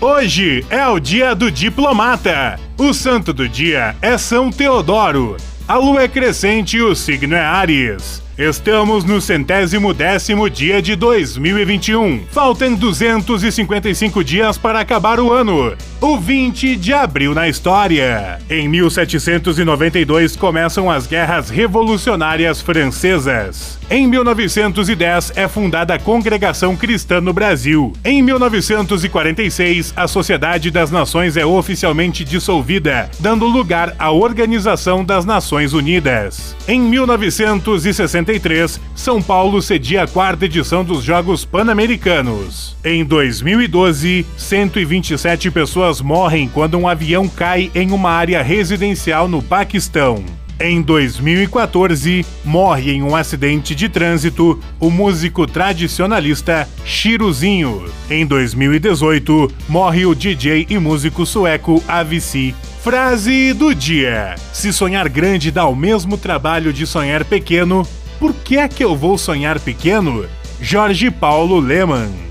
Hoje é o dia do diplomata. O santo do dia é São Teodoro. A lua é crescente e o signo é Ares. Estamos no centésimo décimo dia de 2021. Faltam 255 dias para acabar o ano. O 20 de abril na história. Em 1792 começam as guerras revolucionárias francesas. Em 1910 é fundada a Congregação Cristã no Brasil. Em 1946, a Sociedade das Nações é oficialmente dissolvida, dando lugar à Organização das Nações Unidas. Em 1963, São Paulo cedia a quarta edição dos Jogos Pan-Americanos. Em 2012, 127 pessoas morrem quando um avião cai em uma área residencial no Paquistão. Em 2014, morre em um acidente de trânsito o músico tradicionalista Chiruzinho. Em 2018, morre o DJ e músico sueco Avici. Frase do dia: Se sonhar grande dá o mesmo trabalho de sonhar pequeno, por que é que eu vou sonhar pequeno? Jorge Paulo Leman